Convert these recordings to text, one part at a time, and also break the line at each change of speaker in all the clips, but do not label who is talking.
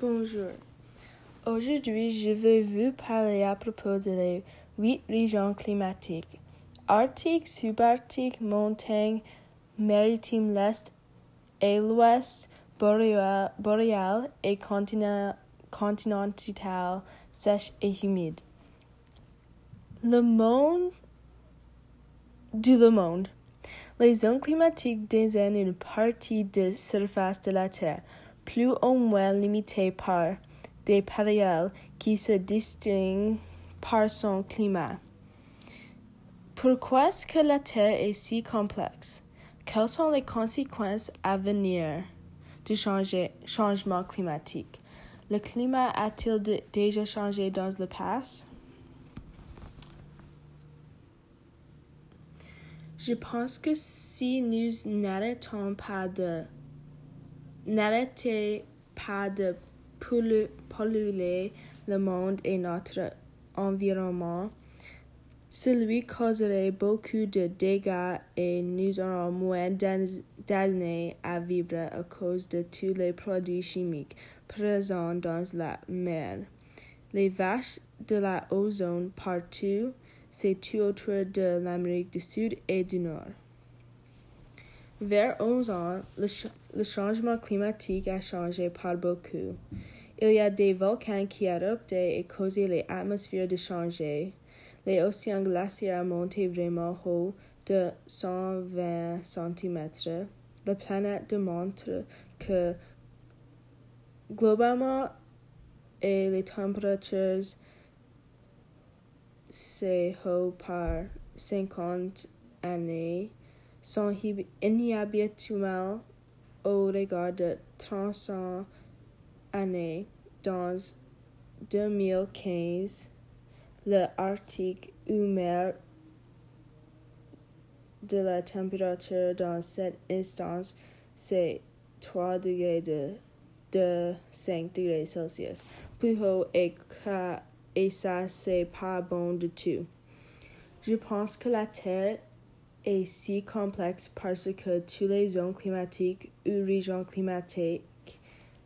Bonjour. Aujourd'hui, je vais vous parler à propos de les huit régions climatiques. Arctique, subarctique, montagne, maritime l'Est et l'Ouest, boréal, et continental, sèche et humide. Le monde du le monde. Les zones climatiques désignent une partie de surface de la Terre plus ou moins limitée par des périodes qui se distinguent par son climat. Pourquoi est-ce que la Terre est si complexe? Quelles sont les conséquences à venir du changement climatique? Le climat a-t-il déjà changé dans le passé? Je pense que si nous n'arrêtons pas de n'arrêtez pas de polluer le monde et notre environnement, celui causerait beaucoup de dégâts et nous aurons moins d'années à vivre à cause de tous les produits chimiques présents dans la mer. Les vaches de la ozone partout, c'est tout autour de l'Amérique du Sud et du Nord. Vers 11 ans, le, changement climatique a changé par beaucoup. Il y a des volcans qui adoptent et causent les atmosphères de changer. Les océans glaciaires montent vraiment haut de 120 cm. La planète démontre que globalement et les températures c'est haut par 50 années sont inhabituels au regard de 300 années. Dans 2015, le Arctique ou mer de la température dans cette instance, c'est 3 degrés de, de 5 degrés Celsius, plus haut et, et ça, c'est pas bon du tout. Je pense que la Terre est si complexe parce que toutes les zones climatiques ou régions climatiques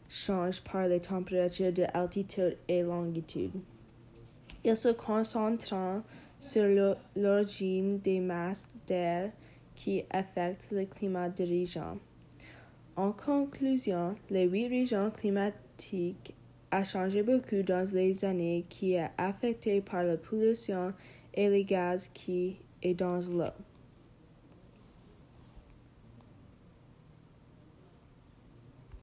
changent par les températures de altitude et longitude. Ils se concentrent sur l'origine des masses d'air qui affectent le climat des régions. En conclusion, les huit régions climatiques ont changé beaucoup dans les années qui est affectées par la pollution et les gaz qui est dans l'eau.